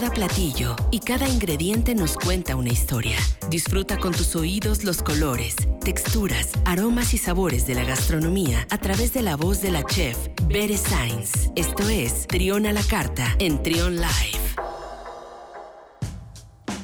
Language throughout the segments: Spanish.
Cada platillo y cada ingrediente nos cuenta una historia. Disfruta con tus oídos los colores, texturas, aromas y sabores de la gastronomía a través de la voz de la chef Bere Sainz. Esto es Trión a la Carta en Trión Live.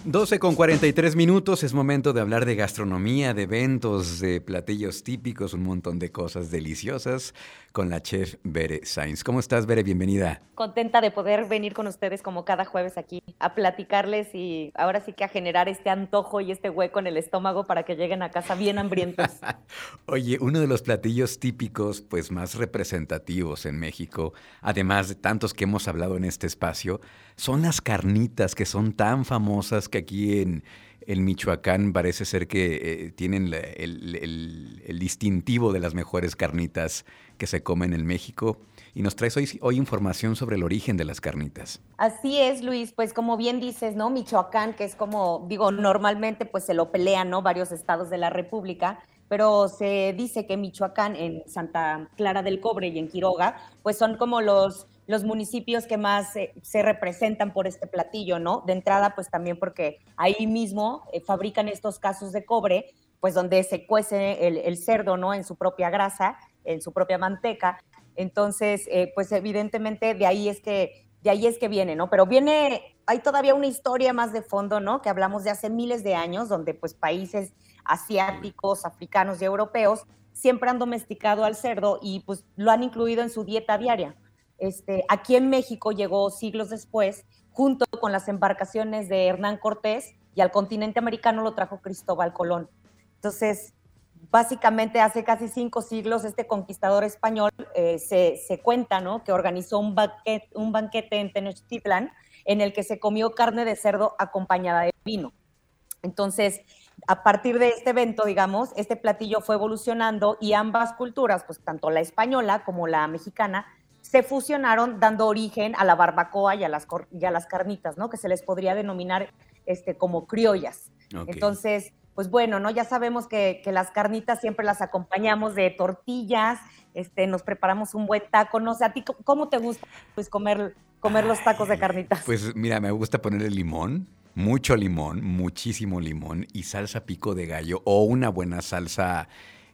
12 con 43 minutos, es momento de hablar de gastronomía, de eventos, de platillos típicos, un montón de cosas deliciosas con la chef Bere Sainz. ¿Cómo estás, Bere? Bienvenida. Contenta de poder venir con ustedes como cada jueves aquí a platicarles y ahora sí que a generar este antojo y este hueco en el estómago para que lleguen a casa bien hambrientos. Oye, uno de los platillos típicos, pues más representativos en México, además de tantos que hemos hablado en este espacio, son las carnitas que son tan famosas que aquí en, Michoacán parece ser que eh, tienen el, distintivo de las mejores carnitas que se comen en México. Y nos traes hoy, hoy, información sobre el origen de las carnitas. Así es, Luis. Pues como bien dices, ¿no? Michoacán, que es como, digo, normalmente pues se lo pelean, ¿no? Varios estados de la República pero se dice que Michoacán, en Santa Clara del Cobre y en Quiroga, pues son como los los municipios que más se representan por este platillo, ¿no? De entrada, pues también porque ahí mismo eh, fabrican estos casos de cobre, pues donde se cuece el, cerdo, ¿no? En su propia grasa, en su propia manteca. Entonces, eh, pues evidentemente de ahí es que de ahí es que viene, ¿no? Pero viene, hay todavía una historia más de fondo, ¿no? Que hablamos de hace miles de años, donde pues países asiáticos, africanos y europeos siempre han domesticado al cerdo y pues lo han incluido en su dieta diaria. Este, aquí en México llegó siglos después, junto con las embarcaciones de Hernán Cortés, y al continente americano lo trajo Cristóbal Colón. Entonces, básicamente hace casi cinco siglos este conquistador español eh, se, cuenta ¿no? que organizó un banquete, en Tenochtitlan en el que se comió carne de cerdo acompañada de vino. Entonces, a partir de este evento, digamos, este platillo fue evolucionando y ambas culturas, pues tanto la española como la mexicana, se fusionaron dando origen a la barbacoa y a las, las carnitas, ¿no? Que se les podría denominar este, como criollas. Entonces, pues bueno, ¿no? Ya sabemos que, las carnitas siempre las acompañamos de tortillas, este, nos preparamos un buen taco, no sé, ¿a ti cómo te gusta pues, comer, comer los tacos de carnitas? Pues mira, me gusta ponerle limón, mucho limón, muchísimo limón y salsa pico de gallo o una buena salsa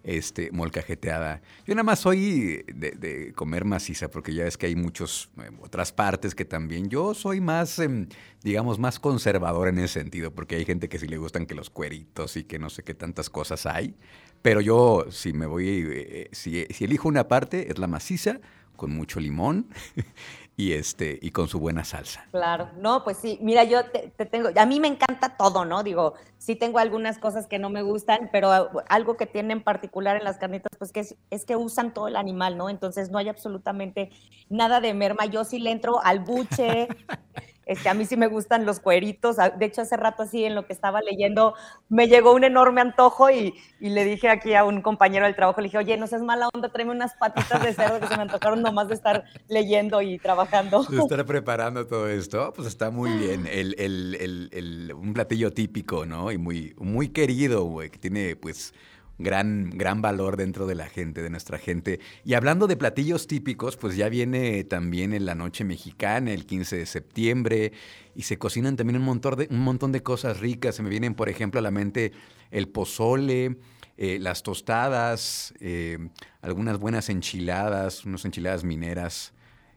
este, molcajeteada. Yo nada más soy de, comer maciza, porque ya es que hay muchas eh, otras partes que también. Yo soy más, em, digamos, más conservador en ese sentido, porque hay gente que sí le gustan que los cueritos y que no sé qué tantas cosas hay. Pero yo, si me voy, eh, si, si elijo una parte, es la maciza, con mucho limón y este y con su buena salsa. Claro, no, pues sí, mira, yo te, tengo, a mí me encanta todo, ¿no? Digo, sí tengo algunas cosas que no me gustan, pero algo que tienen en particular en las carnitas, pues que es, es, que usan todo el animal, ¿no? Entonces no hay absolutamente nada de merma. Yo sí le entro al buche, Este, a mí sí me gustan los cueritos. De hecho, hace rato así en lo que estaba leyendo, me llegó un enorme antojo y, le dije aquí a un compañero del trabajo, le dije, oye, no seas mala onda, tráeme unas patitas de cerdo que se me antojaron nomás de estar leyendo y trabajando. De estar preparando todo esto, pues está muy bien. El, un platillo típico, ¿no? Y muy, muy querido, güey, que tiene pues gran, gran valor dentro de la gente, de nuestra gente. Y hablando de platillos típicos, pues ya viene también en la noche mexicana, el 15 de septiembre, y se cocinan también un montón de, un montón de cosas ricas. Se me vienen, por ejemplo, a la mente el pozole, eh, las tostadas, eh, algunas buenas enchiladas, unas enchiladas mineras,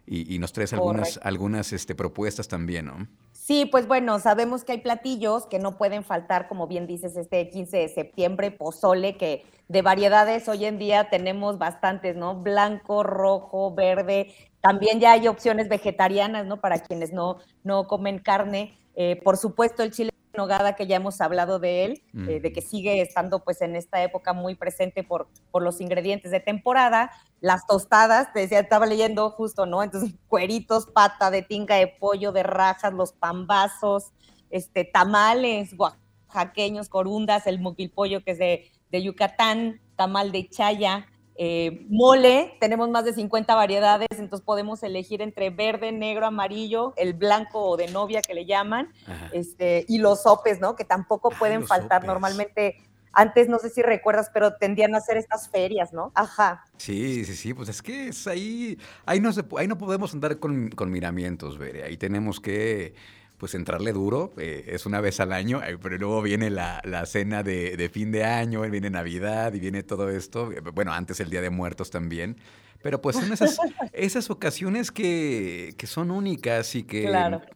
y, nos traes algunas, algunas este, propuestas también, ¿no? Sí, pues bueno, sabemos que hay platillos que no pueden faltar, como bien dices, este 15 de septiembre, pozole, que de variedades hoy en día tenemos bastantes, ¿no? Blanco, rojo, verde. También ya hay opciones vegetarianas, ¿no? Para quienes no, no comen carne. Eh, por supuesto, el chile nogada que ya hemos hablado de él, eh, de que sigue estando pues en esta época muy presente por, por los ingredientes de temporada, las tostadas, te decía, estaba leyendo justo, ¿no? Entonces, cueritos, pata de tinga de pollo, de rajas, los pambazos, este, tamales oaxaqueños, corundas, el moquilpollo que es de, de Yucatán, tamal de chaya, eh, mole, tenemos más de 50 variedades, entonces podemos elegir entre verde, negro, amarillo, el blanco o de novia que le llaman, este, y los sopes, ¿no? Que tampoco ah, pueden faltar normalmente. Antes, no sé si recuerdas, pero tendían a hacer estas ferias, ¿no? Ajá. Sí, sí, sí, pues es que es ahí, ahí no, se, ahí no podemos andar con, con miramientos, Bere, ahí tenemos que pues entrarle duro, eh, es una vez al año, eh, pero luego viene la, cena de, fin de año, viene Navidad y viene todo esto, eh, bueno, antes el Día de Muertos también, pero pues son esas, esas ocasiones que, que, son únicas y que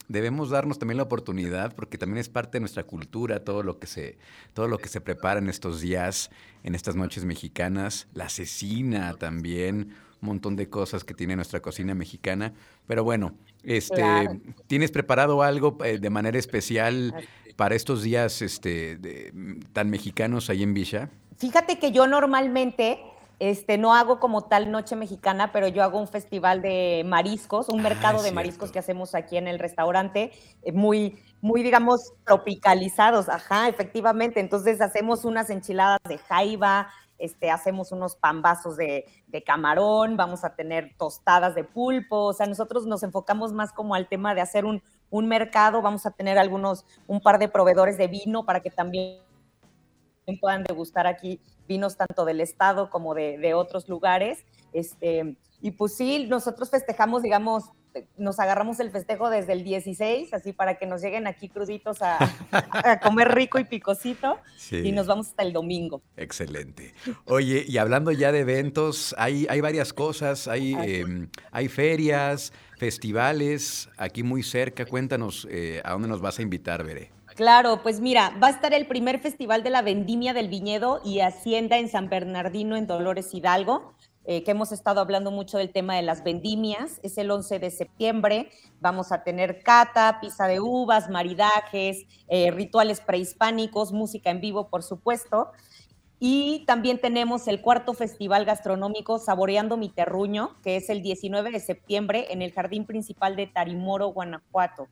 debemos darnos también la oportunidad, porque también es parte de nuestra cultura, todo lo que se, todo lo que se prepara en estos días, en estas noches mexicanas, la cecina también, montón de cosas que tiene nuestra cocina mexicana. Pero bueno, este, ¿tienes preparado algo eh, de manera especial para estos días este, tan mexicanos ahí en Villa? Fíjate que yo normalmente este, no hago como tal noche mexicana, pero yo hago un festival de mariscos, un ah, mercado de mariscos que hacemos aquí en el restaurante, eh, muy, muy, digamos, tropicalizados. Ajá, efectivamente. Entonces hacemos unas enchiladas de jaiba, este, hacemos unos pambazos de, camarón, vamos a tener tostadas de pulpo, o sea, nosotros nos enfocamos más como al tema de hacer un, mercado, vamos a tener algunos, un par de proveedores de vino para que también puedan degustar aquí vinos tanto del estado como de, de otros lugares. Este, y pues sí, nosotros festejamos, digamos, nos agarramos el festejo desde el 16, así para que nos lleguen aquí cruditos a, comer rico y picosito, y nos vamos hasta el domingo. Excelente. Oye, y hablando ya de eventos, hay, hay varias cosas, hay, em, hay ferias, festivales, aquí muy cerca. Cuéntanos eh, a dónde nos vas a invitar, Veré. Claro, pues mira, va a estar el primer festival de la vendimia del viñedo y hacienda en San Bernardino, en Dolores Hidalgo. Eh, que hemos estado hablando mucho del tema de las vendimias. Es el 11 de septiembre. Vamos a tener cata, pizza de uvas, maridajes, eh, rituales prehispánicos, música en vivo, por supuesto. Y también tenemos el cuarto festival gastronómico Saboreando mi Terruño, que es el 19 de septiembre en el jardín principal de Tarimoro, Guanajuato.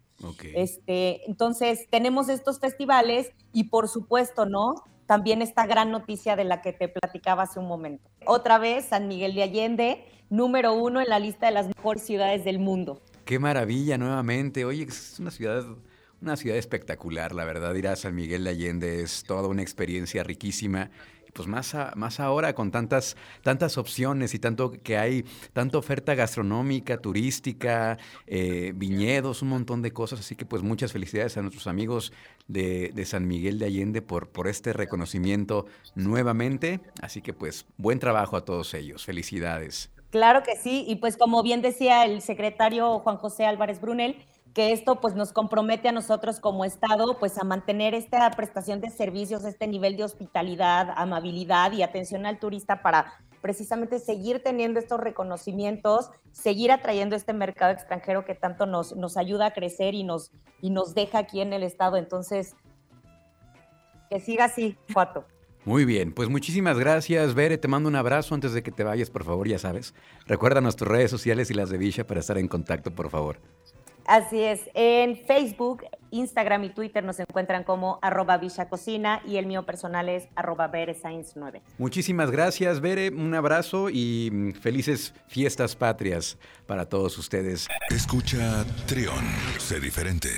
Este, entonces, tenemos estos festivales y por supuesto, ¿no? También esta gran noticia de la que te platicaba hace un momento. Otra vez, San Miguel de Allende, número uno en la lista de las mejores ciudades del mundo. Qué maravilla nuevamente. Oye, es una ciudad, una ciudad espectacular, la verdad. Ir a San Miguel de Allende es toda una experiencia riquísima pues más, más ahora con tantas, tantas opciones y tanto que hay, tanta oferta gastronómica, turística, eh, viñedos, un montón de cosas. Así que pues muchas felicidades a nuestros amigos de, San Miguel de Allende por, por este reconocimiento nuevamente. Así que pues buen trabajo a todos ellos. Felicidades. Claro que sí, y pues como bien decía el secretario Juan José Álvarez Brunel, que esto pues nos compromete a nosotros como Estado pues a mantener esta prestación de servicios, este nivel de hospitalidad, amabilidad y atención al turista para precisamente seguir teniendo estos reconocimientos, seguir atrayendo este mercado extranjero que tanto nos, nos ayuda a crecer y nos, y nos deja aquí en el Estado. Entonces, que siga así, Cuato. Muy bien, pues muchísimas gracias, Bere. Te mando un abrazo antes de que te vayas, por favor, ya sabes. Recuerda nuestras redes sociales y las de Villa para estar en contacto, por favor. Así es, en Facebook, Instagram y Twitter nos encuentran como arroba Cocina y el mío personal es arroba 9 Muchísimas gracias, Bere, un abrazo y mm, felices fiestas patrias para todos ustedes. Escucha Trión, sé diferente.